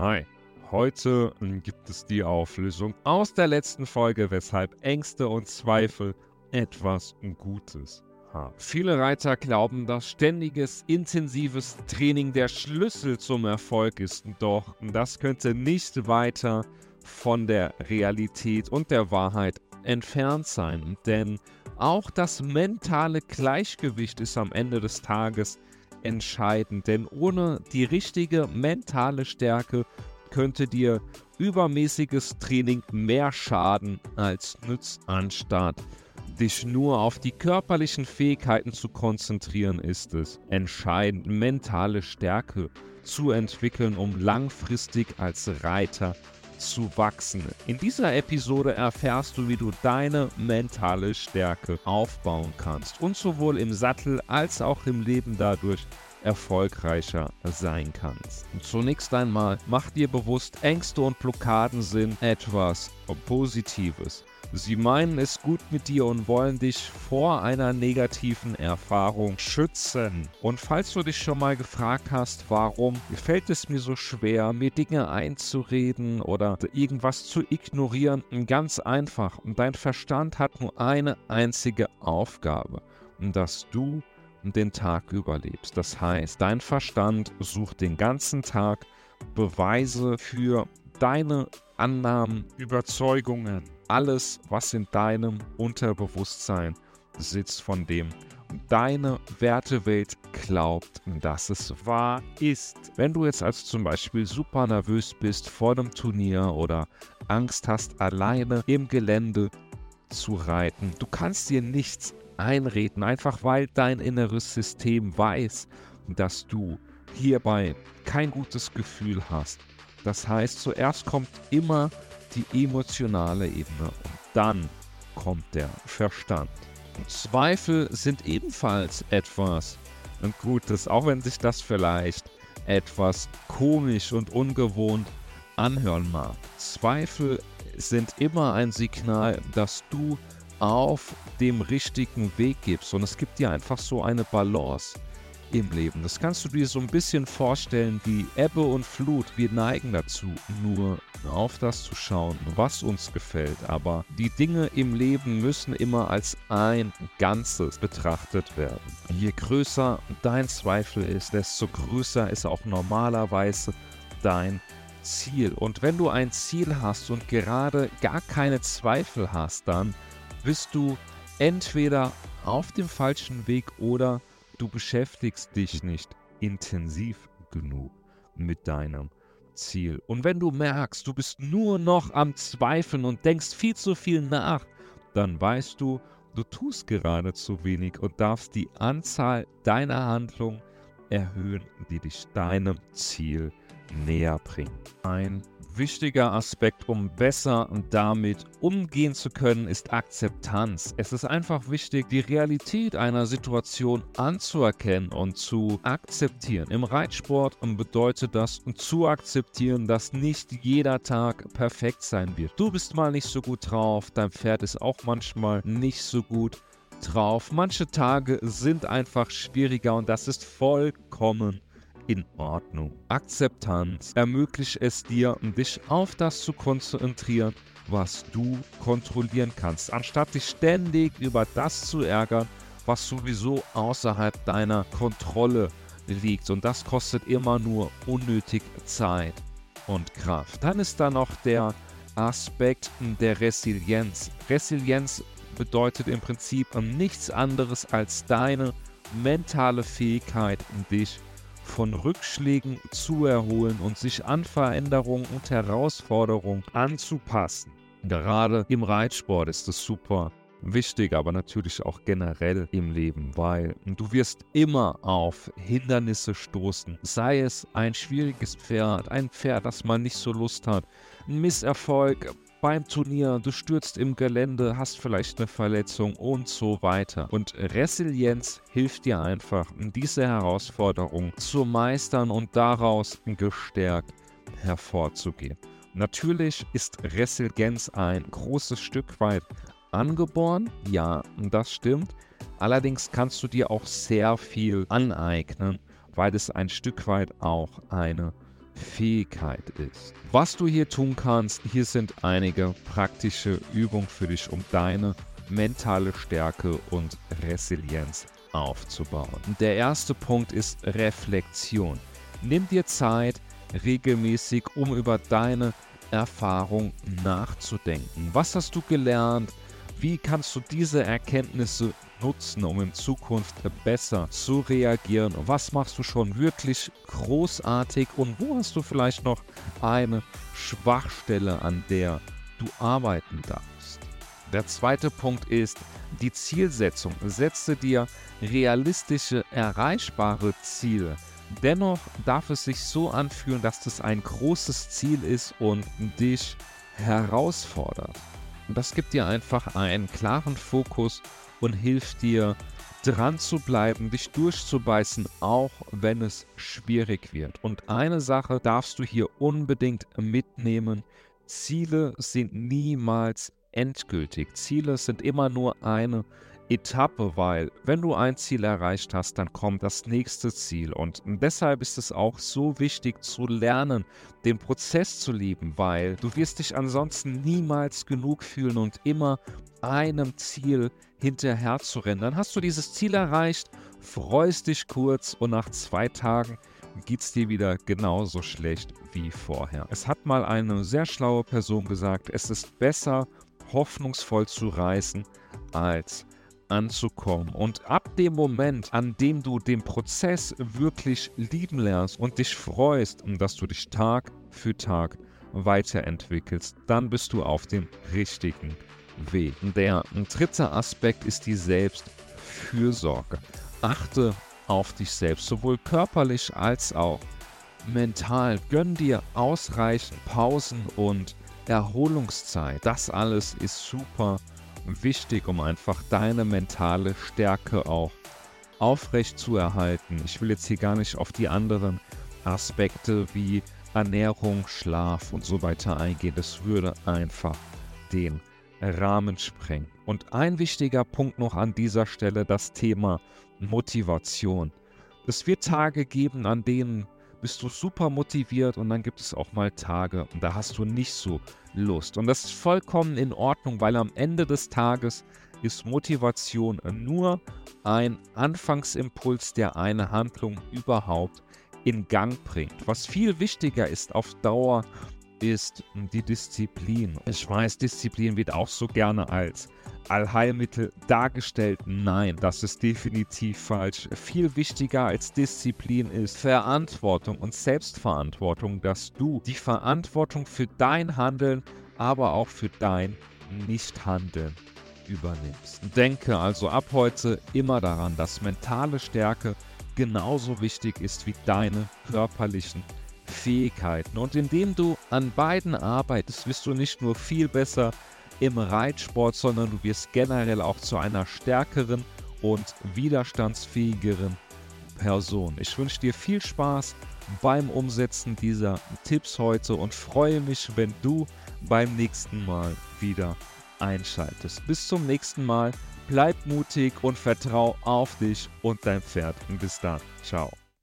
Hi, heute gibt es die Auflösung aus der letzten Folge, weshalb Ängste und Zweifel etwas Gutes haben. Viele Reiter glauben, dass ständiges, intensives Training der Schlüssel zum Erfolg ist, doch das könnte nicht weiter von der Realität und der Wahrheit entfernt sein, denn auch das mentale Gleichgewicht ist am Ende des Tages entscheidend, denn ohne die richtige mentale Stärke könnte dir übermäßiges Training mehr schaden als nützt, anstatt dich nur auf die körperlichen Fähigkeiten zu konzentrieren, ist es entscheidend, mentale Stärke zu entwickeln, um langfristig als Reiter zu wachsen. In dieser Episode erfährst du, wie du deine mentale Stärke aufbauen kannst und sowohl im Sattel als auch im Leben dadurch erfolgreicher sein kannst. Zunächst einmal mach dir bewusst, Ängste und Blockaden sind etwas Positives. Sie meinen es gut mit dir und wollen dich vor einer negativen Erfahrung schützen. Und falls du dich schon mal gefragt hast, warum gefällt es mir so schwer, mir Dinge einzureden oder irgendwas zu ignorieren, ganz einfach. Dein Verstand hat nur eine einzige Aufgabe, dass du den Tag überlebst. Das heißt, dein Verstand sucht den ganzen Tag Beweise für deine Annahmen, Überzeugungen, alles, was in deinem Unterbewusstsein sitzt, von dem deine Wertewelt glaubt, dass es wahr ist. Wenn du jetzt als zum Beispiel super nervös bist vor einem Turnier oder Angst hast, alleine im Gelände zu reiten, du kannst dir nichts einreden, einfach weil dein inneres System weiß, dass du hierbei kein gutes Gefühl hast. Das heißt, zuerst kommt immer die emotionale Ebene und dann kommt der Verstand. Zweifel sind ebenfalls etwas Gutes, auch wenn sich das vielleicht etwas komisch und ungewohnt anhören mag. Zweifel sind immer ein Signal, dass du auf dem richtigen Weg gibst und es gibt dir einfach so eine Balance im Leben. Das kannst du dir so ein bisschen vorstellen wie Ebbe und Flut. Wir neigen dazu, nur auf das zu schauen, was uns gefällt. Aber die Dinge im Leben müssen immer als ein Ganzes betrachtet werden. Je größer dein Zweifel ist, desto größer ist auch normalerweise dein Ziel. Und wenn du ein Ziel hast und gerade gar keine Zweifel hast, dann bist du entweder auf dem falschen Weg oder du beschäftigst dich nicht intensiv genug mit deinem Ziel. Und wenn du merkst, du bist nur noch am Zweifeln und denkst viel zu viel nach, dann weißt du, du tust gerade zu wenig und darfst die Anzahl deiner Handlungen erhöhen, die dich deinem Ziel näher bringen. Ein wichtiger Aspekt, um besser damit umgehen zu können, ist Akzeptanz. Es ist einfach wichtig, die Realität einer Situation anzuerkennen und zu akzeptieren. Im Reitsport bedeutet das zu akzeptieren, dass nicht jeder Tag perfekt sein wird. Du bist mal nicht so gut drauf, dein Pferd ist auch manchmal nicht so gut drauf. Manche Tage sind einfach schwieriger und das ist vollkommen in Ordnung. Akzeptanz ermöglicht es dir, dich auf das zu konzentrieren, was du kontrollieren kannst, anstatt dich ständig über das zu ärgern, was sowieso außerhalb deiner Kontrolle liegt. Und das kostet immer nur unnötig Zeit und Kraft. Dann ist da noch der Aspekt der Resilienz. Resilienz bedeutet im Prinzip nichts anderes als deine mentale Fähigkeit, dich zu von Rückschlägen zu erholen und sich an Veränderungen und Herausforderungen anzupassen. Gerade im Reitsport ist es super wichtig, aber natürlich auch generell im Leben, weil du wirst immer auf Hindernisse stoßen. Sei es ein schwieriges Pferd, ein Pferd, das man nicht so Lust hat, ein Misserfolg, beim Turnier, du stürzt im Gelände, hast vielleicht eine Verletzung und so weiter. Und Resilienz hilft dir einfach, diese Herausforderung zu meistern und daraus gestärkt hervorzugehen. Natürlich ist Resilienz ein großes Stück weit angeboren, ja, das stimmt. Allerdings kannst du dir auch sehr viel aneignen, weil es ein Stück weit auch eine Fähigkeit ist. Was du hier tun kannst, hier sind einige praktische Übungen für dich, um deine mentale Stärke und Resilienz aufzubauen. Der erste Punkt ist Reflexion. Nimm dir Zeit regelmäßig, um über deine Erfahrung nachzudenken. Was hast du gelernt? Wie kannst du diese Erkenntnisse nutzen, um in Zukunft besser zu reagieren? Was machst du schon wirklich großartig und wo hast du vielleicht noch eine Schwachstelle, an der du arbeiten darfst? Der zweite Punkt ist die Zielsetzung. Setze dir realistische, erreichbare Ziele. Dennoch darf es sich so anfühlen, dass das ein großes Ziel ist und dich herausfordert. Und das gibt dir einfach einen klaren Fokus und hilft dir, dran zu bleiben, dich durchzubeißen, auch wenn es schwierig wird. Und eine Sache darfst du hier unbedingt mitnehmen. Ziele sind niemals endgültig. Ziele sind immer nur eine Etappe, weil wenn du ein Ziel erreicht hast, dann kommt das nächste Ziel. Und deshalb ist es auch so wichtig zu lernen, den Prozess zu lieben, weil du wirst dich ansonsten niemals genug fühlen und immer einem Ziel hinterher zu rennen. Dann hast du dieses Ziel erreicht, freust dich kurz und nach zwei Tagen geht es dir wieder genauso schlecht wie vorher. Es hat mal eine sehr schlaue Person gesagt, es ist besser, hoffnungsvoll zu reisen, als anzukommen. Und ab dem Moment, an dem du den Prozess wirklich lieben lernst und dich freust, dass du dich Tag für Tag weiterentwickelst, dann bist du auf dem richtigen Weg. Der dritte Aspekt ist die Selbstfürsorge. Achte auf dich selbst, sowohl körperlich als auch mental. Gönn dir ausreichend Pausen und Erholungszeit. Das alles ist super wichtig, um einfach deine mentale Stärke auch aufrecht zu erhalten. Ich will jetzt hier gar nicht auf die anderen Aspekte wie Ernährung, Schlaf und so weiter eingehen. Das würde einfach den Rahmen sprengen. Und ein wichtiger Punkt noch an dieser Stelle, das Thema Motivation. Es wird Tage geben, an denen bist du super motiviert und dann gibt es auch mal Tage und da hast du nicht so Lust. Und das ist vollkommen in Ordnung, weil am Ende des Tages ist Motivation nur ein Anfangsimpuls, der eine Handlung überhaupt in Gang bringt. Was viel wichtiger ist auf Dauer, ist die Disziplin. Ich weiß, Disziplin wird auch so gerne als Allheilmittel dargestellt. Nein, das ist definitiv falsch. Viel wichtiger als Disziplin ist Verantwortung und Selbstverantwortung, dass du die Verantwortung für dein Handeln, aber auch für dein Nichthandeln übernimmst. Denke also ab heute immer daran, dass mentale Stärke genauso wichtig ist wie deine körperlichen Fähigkeiten. Und indem du an beiden arbeitest, wirst du nicht nur viel besser im Reitsport, sondern du wirst generell auch zu einer stärkeren und widerstandsfähigeren Person. Ich wünsche dir viel Spaß beim Umsetzen dieser Tipps heute und freue mich, wenn du beim nächsten Mal wieder einschaltest. Bis zum nächsten Mal. Bleib mutig und vertrau auf dich und dein Pferd. Bis dann. Ciao.